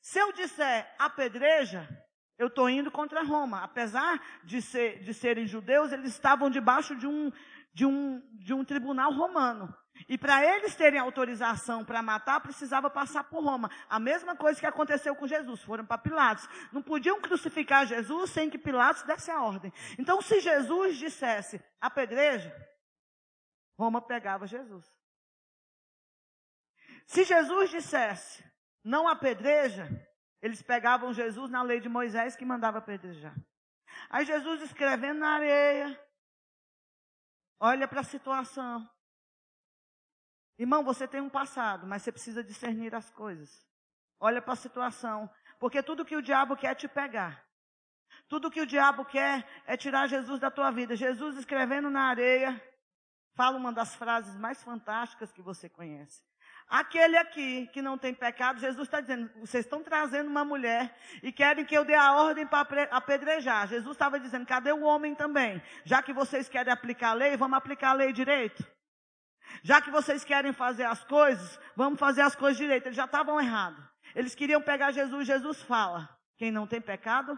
A: Se eu disser apedreja, eu estou indo contra Roma. Apesar de, ser, de serem judeus, eles estavam debaixo de um, de um, de um tribunal romano. E para eles terem autorização para matar, precisava passar por Roma. A mesma coisa que aconteceu com Jesus. Foram para Pilatos. Não podiam crucificar Jesus sem que Pilatos desse a ordem. Então, se Jesus dissesse apedreja, Roma pegava Jesus. Se Jesus dissesse não apedreja, eles pegavam Jesus na lei de Moisés que mandava apedrejar. Aí Jesus escrevendo na areia, olha para a situação. Irmão, você tem um passado, mas você precisa discernir as coisas. Olha para a situação, porque tudo que o diabo quer é te pegar. Tudo que o diabo quer é tirar Jesus da tua vida. Jesus escrevendo na areia, fala uma das frases mais fantásticas que você conhece. Aquele aqui que não tem pecado, Jesus está dizendo: vocês estão trazendo uma mulher e querem que eu dê a ordem para apedrejar. Jesus estava dizendo: cadê o homem também? Já que vocês querem aplicar a lei, vamos aplicar a lei direito. Já que vocês querem fazer as coisas, vamos fazer as coisas direito. Eles já estavam errados. Eles queriam pegar Jesus. Jesus fala: quem não tem pecado?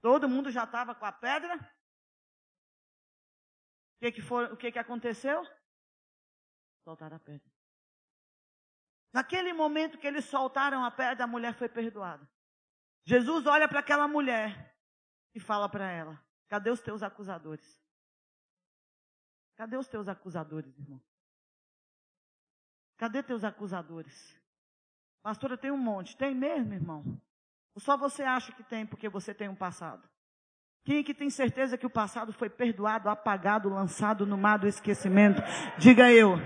A: Todo mundo já estava com a pedra. O que, que, foi, o que, que aconteceu? Soltaram a pedra. Naquele momento que eles soltaram a pedra, a mulher foi perdoada. Jesus olha para aquela mulher e fala para ela: Cadê os teus acusadores? Cadê os teus acusadores, irmão? Cadê teus acusadores? Pastora, tem um monte. Tem mesmo, irmão? Ou só você acha que tem porque você tem um passado? Quem é que tem certeza que o passado foi perdoado, apagado, lançado no mar do esquecimento? Diga eu.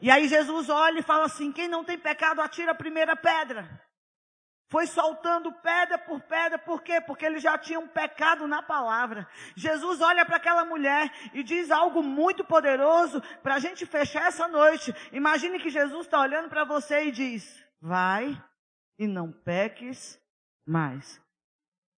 A: E aí Jesus olha e fala assim: quem não tem pecado, atira a primeira pedra. Foi soltando pedra por pedra, por quê? Porque eles já tinham pecado na palavra. Jesus olha para aquela mulher e diz algo muito poderoso para a gente fechar essa noite. Imagine que Jesus está olhando para você e diz: Vai e não peques mais.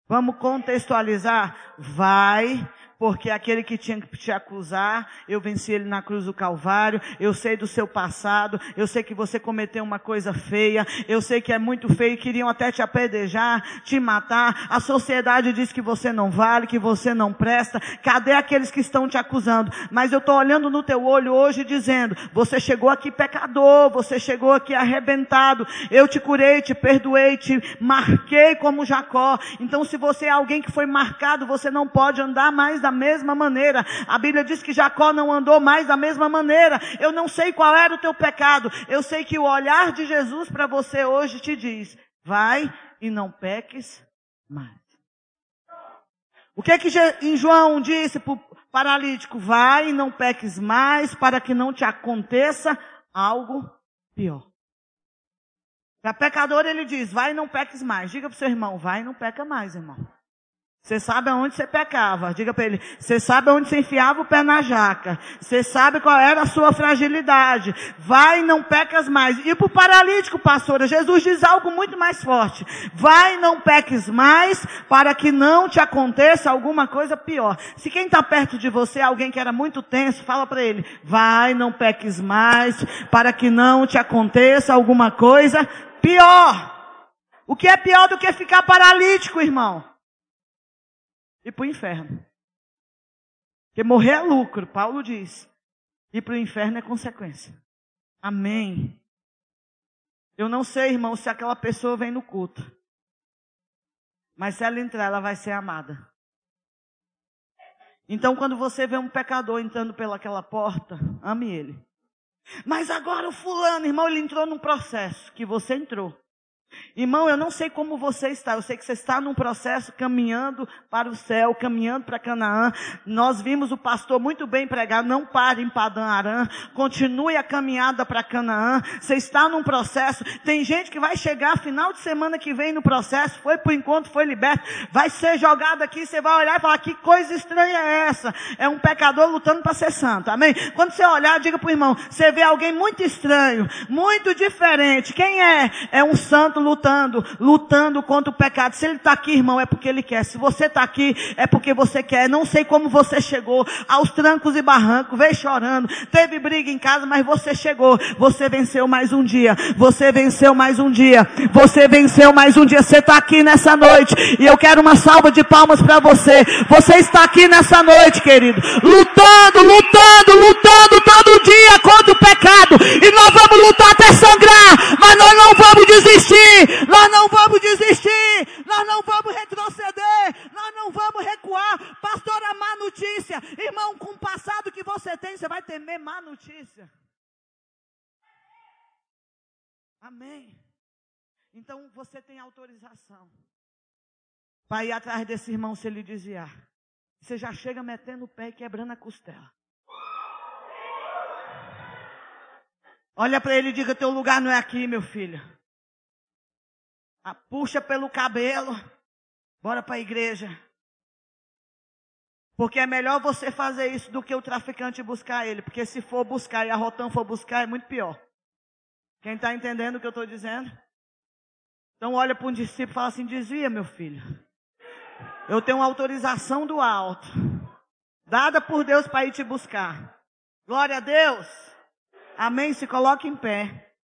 A: Vamos contextualizar? Vai porque aquele que tinha que te acusar, eu venci ele na cruz do Calvário, eu sei do seu passado, eu sei que você cometeu uma coisa feia, eu sei que é muito feio, queriam até te apedrejar, te matar, a sociedade diz que você não vale, que você não presta, cadê aqueles que estão te acusando? Mas eu estou olhando no teu olho hoje dizendo, você chegou aqui pecador, você chegou aqui arrebentado, eu te curei, te perdoei, te marquei como Jacó, então se você é alguém que foi marcado, você não pode andar mais da da mesma maneira. A Bíblia diz que Jacó não andou mais da mesma maneira. Eu não sei qual era o teu pecado. Eu sei que o olhar de Jesus para você hoje te diz: vai e não peques mais. O que é que em João disse para o paralítico? Vai e não peques mais para que não te aconteça algo pior. Para pecador ele diz, vai e não peques mais. Diga para o seu irmão, vai e não peca mais, irmão. Você sabe aonde você pecava. Diga para ele. Você sabe aonde você enfiava o pé na jaca. Você sabe qual era a sua fragilidade. Vai e não pecas mais. E para o paralítico, pastora, Jesus diz algo muito mais forte. Vai não peques mais para que não te aconteça alguma coisa pior. Se quem está perto de você é alguém que era muito tenso, fala para ele. Vai, não peques mais para que não te aconteça alguma coisa pior. O que é pior do que ficar paralítico, irmão? Ir para o inferno. Porque morrer é lucro, Paulo diz. Ir para o inferno é consequência. Amém. Eu não sei, irmão, se aquela pessoa vem no culto. Mas se ela entrar, ela vai ser amada. Então, quando você vê um pecador entrando pelaquela porta, ame ele. Mas agora o fulano, irmão, ele entrou num processo que você entrou. Irmão, eu não sei como você está, eu sei que você está num processo caminhando para o céu, caminhando para Canaã. Nós vimos o pastor muito bem pregar, não pare em Padã Arã, continue a caminhada para Canaã. Você está num processo, tem gente que vai chegar final de semana que vem no processo, foi para o encontro, foi liberto, vai ser jogado aqui, você vai olhar e falar, que coisa estranha é essa? É um pecador lutando para ser santo, amém? Quando você olhar, diga para o irmão, você vê alguém muito estranho, muito diferente, quem é? É um santo lutando, lutando contra o pecado. Se ele está aqui, irmão, é porque ele quer. Se você está aqui, é porque você quer. Não sei como você chegou aos trancos e barrancos, veio chorando, teve briga em casa, mas você chegou. Você venceu mais um dia. Você venceu mais um dia. Você venceu mais um dia. Você está aqui nessa noite e eu quero uma salva de palmas para você. Você está aqui nessa noite, querido, lutando, lutando, lutando todo dia contra o pecado. E nós vamos lutar até sangrar, mas nós não vamos desistir nós não vamos desistir, nós não vamos retroceder, nós não vamos recuar. Pastora, má notícia, irmão, com o passado que você tem, você vai temer má notícia. Amém. Então você tem autorização para ir atrás desse irmão se ele desviar. Você já chega metendo o pé e quebrando a costela. Olha para ele e diga: Teu lugar não é aqui, meu filho puxa pelo cabelo, bora para a igreja. Porque é melhor você fazer isso do que o traficante buscar ele. Porque se for buscar e a Rotan for buscar, é muito pior. Quem está entendendo o que eu estou dizendo? Então olha para um discípulo e fala assim: desvia, meu filho. Eu tenho autorização do alto, dada por Deus para ir te buscar. Glória a Deus. Amém. Se coloque em pé.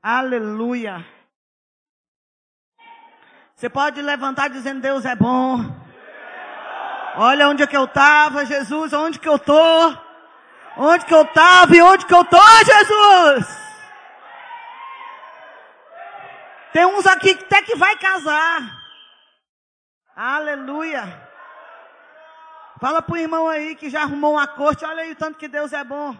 A: Aleluia. Você pode levantar dizendo: Deus é bom. Olha onde é que eu estava, Jesus, onde que eu estou. Onde que eu estava e onde que eu estou, Jesus. Tem uns aqui que até que vai casar. Aleluia. Fala pro irmão aí que já arrumou uma corte. Olha aí o tanto que Deus é bom.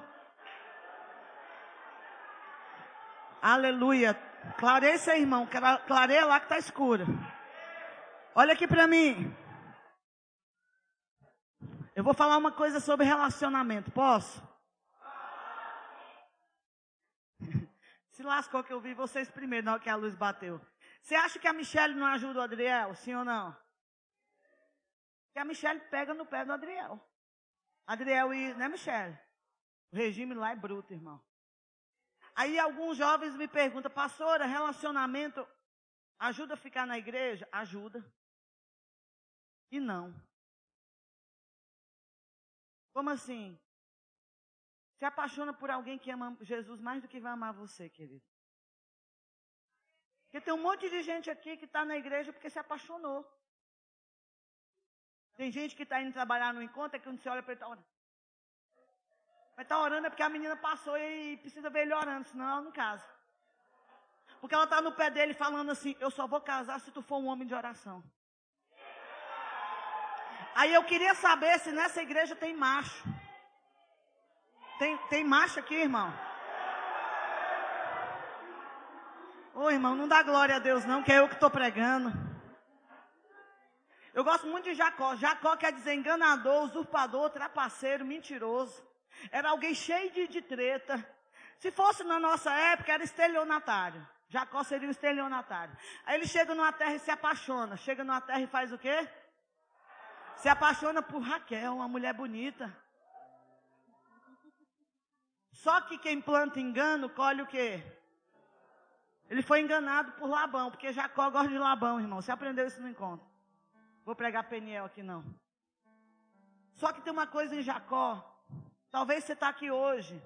A: Aleluia. Clareia esse aí, irmão. Clareia lá que está escuro. Olha aqui para mim. Eu vou falar uma coisa sobre relacionamento. Posso? *laughs* Se lascou que eu vi vocês primeiro na hora que a luz bateu. Você acha que a Michelle não ajuda o Adriel? Sim ou não? Que a Michelle pega no pé do Adriel. Adriel e. Né, Michelle? O regime lá é bruto, irmão. Aí alguns jovens me perguntam, pastora, relacionamento ajuda a ficar na igreja? Ajuda. E não. Como assim? Se apaixona por alguém que ama Jesus mais do que vai amar você, querido. Porque tem um monte de gente aqui que está na igreja porque se apaixonou. Tem gente que está indo trabalhar no encontro, é que quando você olha para ele, está mas está orando é porque a menina passou e precisa ver ele orando, senão ela não casa. Porque ela está no pé dele falando assim: Eu só vou casar se tu for um homem de oração. Aí eu queria saber se nessa igreja tem macho. Tem, tem macho aqui, irmão? Ô irmão, não dá glória a Deus não, que é eu que estou pregando. Eu gosto muito de Jacó. Jacó quer dizer enganador, usurpador, trapaceiro, mentiroso. Era alguém cheio de, de treta. Se fosse na nossa época, era estelionatário. Jacó seria um estelionatário. Aí ele chega numa terra e se apaixona. Chega numa terra e faz o quê? Se apaixona por Raquel, uma mulher bonita. Só que quem planta engano, colhe o quê? Ele foi enganado por Labão, porque Jacó gosta de Labão, irmão. Você aprendeu isso no encontro. Vou pregar Peniel aqui não. Só que tem uma coisa em Jacó Talvez você está aqui hoje.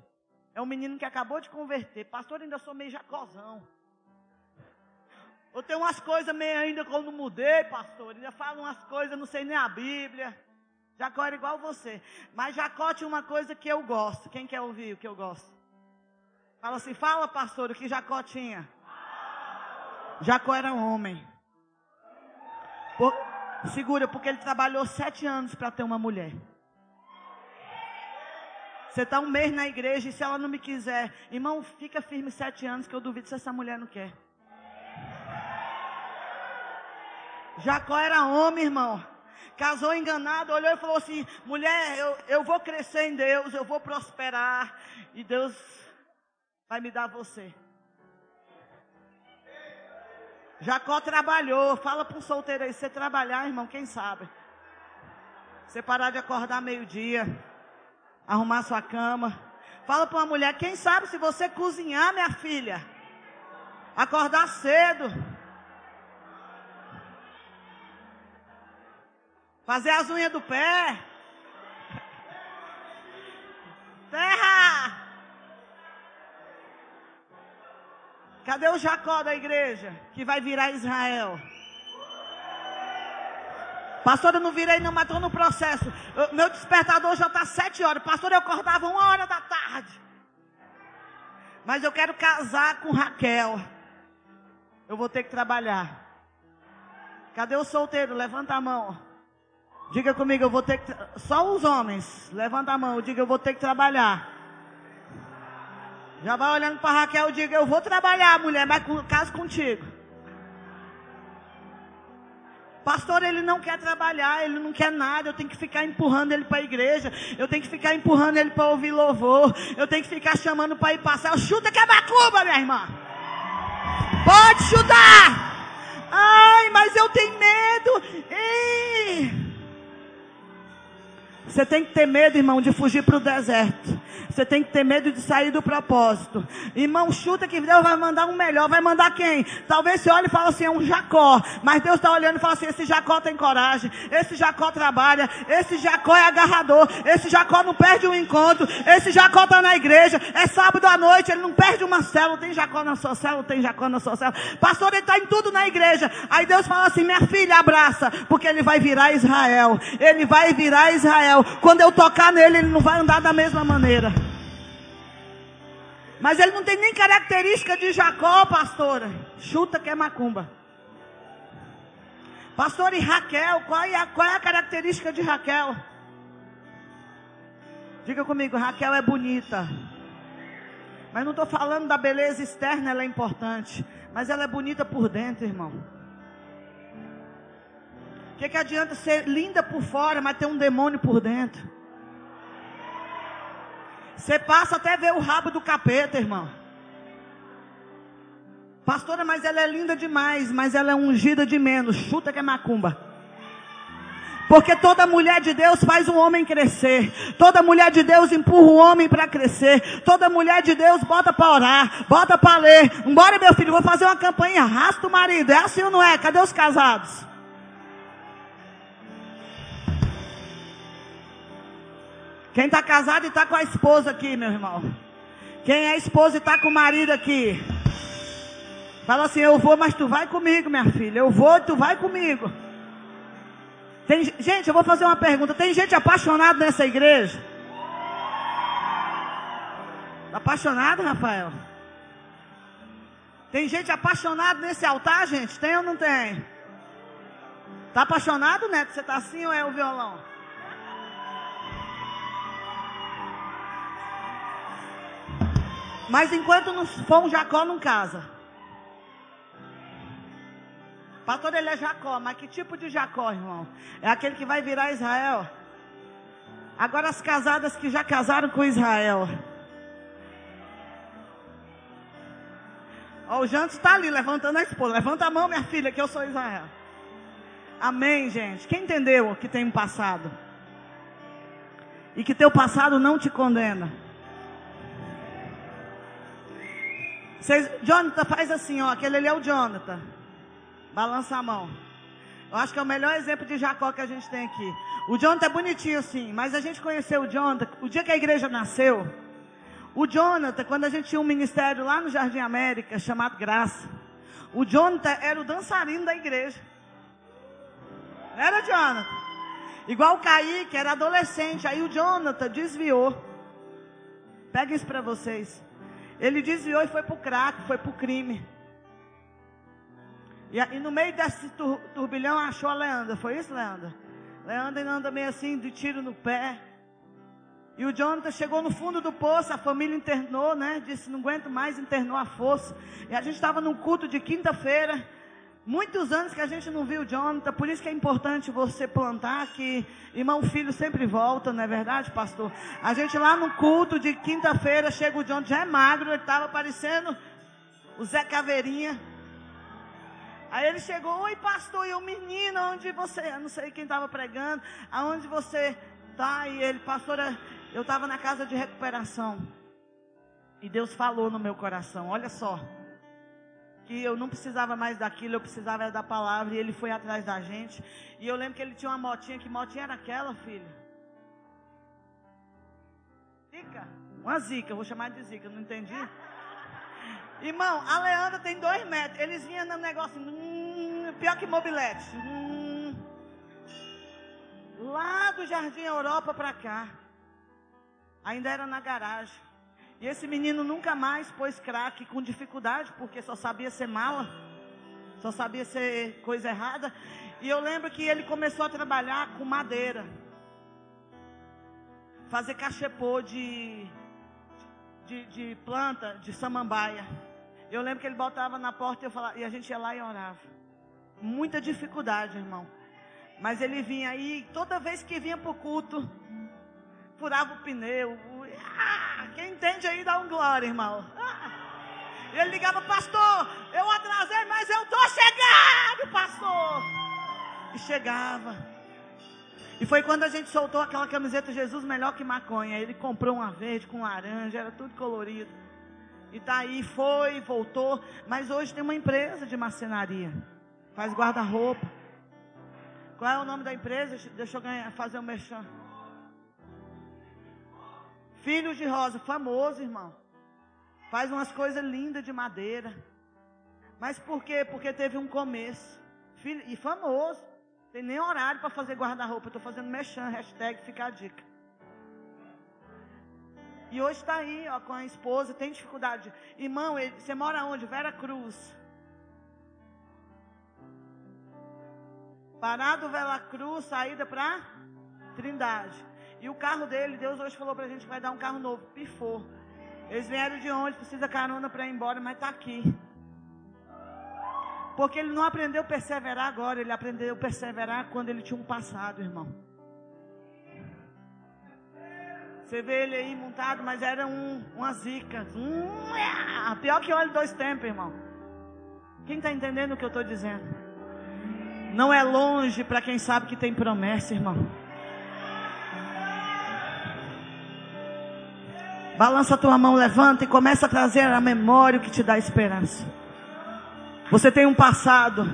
A: É um menino que acabou de converter. Pastor, ainda sou meio jacozão. Eu tenho umas coisas meio ainda não mudei, pastor. Ainda falo umas coisas, não sei nem a Bíblia. Jacó era igual você. Mas Jacó tinha uma coisa que eu gosto. Quem quer ouvir o que eu gosto? Fala assim, fala, pastor, o que Jacó tinha. Jacó era homem. Por, segura, porque ele trabalhou sete anos para ter uma mulher. Você está um mês na igreja e se ela não me quiser, irmão, fica firme sete anos que eu duvido se essa mulher não quer. Jacó era homem, irmão. Casou enganado, olhou e falou assim: mulher, eu, eu vou crescer em Deus, eu vou prosperar. E Deus vai me dar você. Jacó trabalhou. Fala para um solteiro aí, você trabalhar, irmão, quem sabe? Você parar de acordar meio-dia, arrumar sua cama. Fala para uma mulher, quem sabe se você cozinhar, minha filha, acordar cedo. Fazer as unhas do pé. Terra! Cadê o Jacó da igreja que vai virar Israel? Pastor, eu não virei não, mas estou no processo. Eu, meu despertador já está sete horas. Pastor, eu acordava uma hora da tarde. Mas eu quero casar com Raquel. Eu vou ter que trabalhar. Cadê o solteiro? Levanta a mão. Diga comigo, eu vou ter que. Só os homens. Levanta a mão. Diga, eu vou ter que trabalhar. Já vai olhando para Raquel diga: Eu vou trabalhar, mulher, mas caso contigo. Pastor, ele não quer trabalhar, ele não quer nada. Eu tenho que ficar empurrando ele para a igreja. Eu tenho que ficar empurrando ele para ouvir louvor. Eu tenho que ficar chamando para ir passar. Chuta que é macumba, minha irmã. Pode chutar. Ai, mas eu tenho medo. Ei. Você tem que ter medo, irmão, de fugir para o deserto. Você tem que ter medo de sair do propósito. Irmão, chuta que Deus vai mandar um melhor. Vai mandar quem? Talvez você olhe e fale assim, é um Jacó. Mas Deus está olhando e fala assim, esse Jacó tem coragem. Esse Jacó trabalha. Esse Jacó é agarrador. Esse Jacó não perde um encontro. Esse Jacó está na igreja. É sábado à noite. Ele não perde uma célula. Tem Jacó na sua célula. Tem Jacó na sua célula. Pastor, ele está em tudo na igreja. Aí Deus fala assim, minha filha, abraça. Porque ele vai virar Israel. Ele vai virar Israel. Quando eu tocar nele, ele não vai andar da mesma maneira. Mas ele não tem nem característica de Jacó, pastora. Chuta que é macumba. Pastor, e Raquel? Qual é, a, qual é a característica de Raquel? Diga comigo, Raquel é bonita. Mas não estou falando da beleza externa, ela é importante. Mas ela é bonita por dentro, irmão. O que, que adianta ser linda por fora, mas ter um demônio por dentro? Você passa até ver o rabo do capeta, irmão. Pastora, mas ela é linda demais, mas ela é ungida de menos. Chuta que é macumba. Porque toda mulher de Deus faz o homem crescer. Toda mulher de Deus empurra o homem para crescer. Toda mulher de Deus bota para orar, bota para ler. Embora, meu filho, vou fazer uma campanha, arrasta o marido. É assim ou não é? Cadê os casados? Quem está casado e está com a esposa aqui, meu irmão. Quem é esposa e está com o marido aqui. Fala assim, eu vou, mas tu vai comigo, minha filha. Eu vou, tu vai comigo. Tem, gente, eu vou fazer uma pergunta. Tem gente apaixonada nessa igreja? Apaixonado, Rafael? Tem gente apaixonada nesse altar, gente? Tem ou não tem? Tá apaixonado, Neto? Você tá assim ou é o violão? Mas enquanto não for um Jacó, não casa. Pastor, ele é Jacó, mas que tipo de Jacó, irmão? É aquele que vai virar Israel. Agora as casadas que já casaram com Israel. Ó, o Jantos está ali levantando a esposa. Levanta a mão, minha filha, que eu sou Israel. Amém, gente. Quem entendeu que tem um passado? E que teu passado não te condena. Vocês, Jonathan, faz assim, ó. Aquele ali é o Jonathan. Balança a mão. Eu acho que é o melhor exemplo de Jacó que a gente tem aqui. O Jonathan é bonitinho assim, mas a gente conheceu o Jonathan. O dia que a igreja nasceu, o Jonathan, quando a gente tinha um ministério lá no Jardim América, chamado Graça. O Jonathan era o dançarino da igreja. Era, Jonathan? Igual o Kaique, era adolescente. Aí o Jonathan desviou. Pega isso para vocês. Ele desviou e foi pro crack, foi pro crime. E, e, no meio desse tur, turbilhão achou a Leandra. Foi isso, Leandra? Leandra anda meio assim, de tiro no pé. E o Jonathan chegou no fundo do poço, a família internou, né? Disse, não aguento mais, internou a força. E a gente estava num culto de quinta-feira. Muitos anos que a gente não viu Jonathan, por isso que é importante você plantar que irmão filho sempre volta, não é verdade, pastor? A gente lá no culto de quinta-feira, chega o Jonathan, já é magro, ele estava parecendo o Zé Caveirinha. Aí ele chegou, oi pastor, e o menino, onde você, eu não sei quem estava pregando, aonde você tá? E ele, pastora, eu estava na casa de recuperação. E Deus falou no meu coração, olha só que eu não precisava mais daquilo, eu precisava da palavra, e ele foi atrás da gente. E eu lembro que ele tinha uma motinha, que motinha era aquela, filho? Zica? Uma zica, vou chamar de zica, não entendi? Irmão, a Leandra tem dois metros, eles vinham no negócio, hum, pior que mobilete. Hum, lá do Jardim Europa para cá. Ainda era na garagem. E esse menino nunca mais pôs crack com dificuldade, porque só sabia ser mala, só sabia ser coisa errada. E eu lembro que ele começou a trabalhar com madeira, fazer cachepô de, de, de planta, de samambaia. Eu lembro que ele botava na porta e, eu falava, e a gente ia lá e orava. Muita dificuldade, irmão. Mas ele vinha aí, toda vez que vinha para o culto, furava o pneu, ah, quem entende aí dá um glória, irmão. Ah. Ele ligava, pastor, eu atrasei, mas eu tô chegando, pastor. E chegava. E foi quando a gente soltou aquela camiseta Jesus melhor que maconha. Ele comprou uma verde com laranja, era tudo colorido. E tá aí, foi, voltou. Mas hoje tem uma empresa de marcenaria. Faz guarda-roupa. Qual é o nome da empresa? Deixa eu ganhar, fazer um mexão. Filhos de Rosa, famoso, irmão. Faz umas coisas lindas de madeira. Mas por quê? Porque teve um começo. Filho, e famoso. Tem nem horário para fazer guarda-roupa. Estou fazendo mexão, hashtag fica a dica. E hoje está aí, ó, com a esposa, tem dificuldade. Irmão, ele, você mora onde? Vera Cruz. Parado Vera Cruz, saída para Trindade. E o carro dele, Deus hoje falou para a gente que vai dar um carro novo. Pifou. Eles vieram de onde? Precisa carona para ir embora, mas está aqui. Porque ele não aprendeu a perseverar agora, ele aprendeu a perseverar quando ele tinha um passado, irmão. Você vê ele aí montado, mas era um, uma zica. Hum, pior que óleo dois tempos, irmão. Quem está entendendo o que eu estou dizendo? Não é longe para quem sabe que tem promessa, irmão. Balança a tua mão, levanta e começa a trazer a memória o que te dá esperança. Você tem um passado,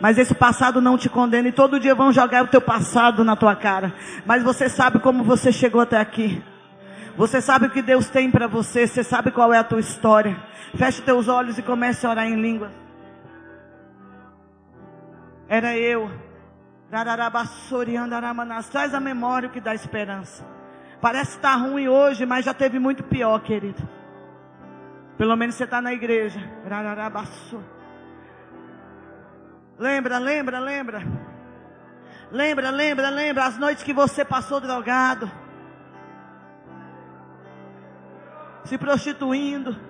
A: mas esse passado não te condena e todo dia vão jogar o teu passado na tua cara. Mas você sabe como você chegou até aqui. Você sabe o que Deus tem para você, você sabe qual é a tua história. Feche teus olhos e comece a orar em língua. Era eu. Traz a memória o que dá esperança. Parece estar ruim hoje, mas já teve muito pior, querido. Pelo menos você está na igreja. Lembra, lembra, lembra. Lembra, lembra, lembra as noites que você passou drogado. Se prostituindo.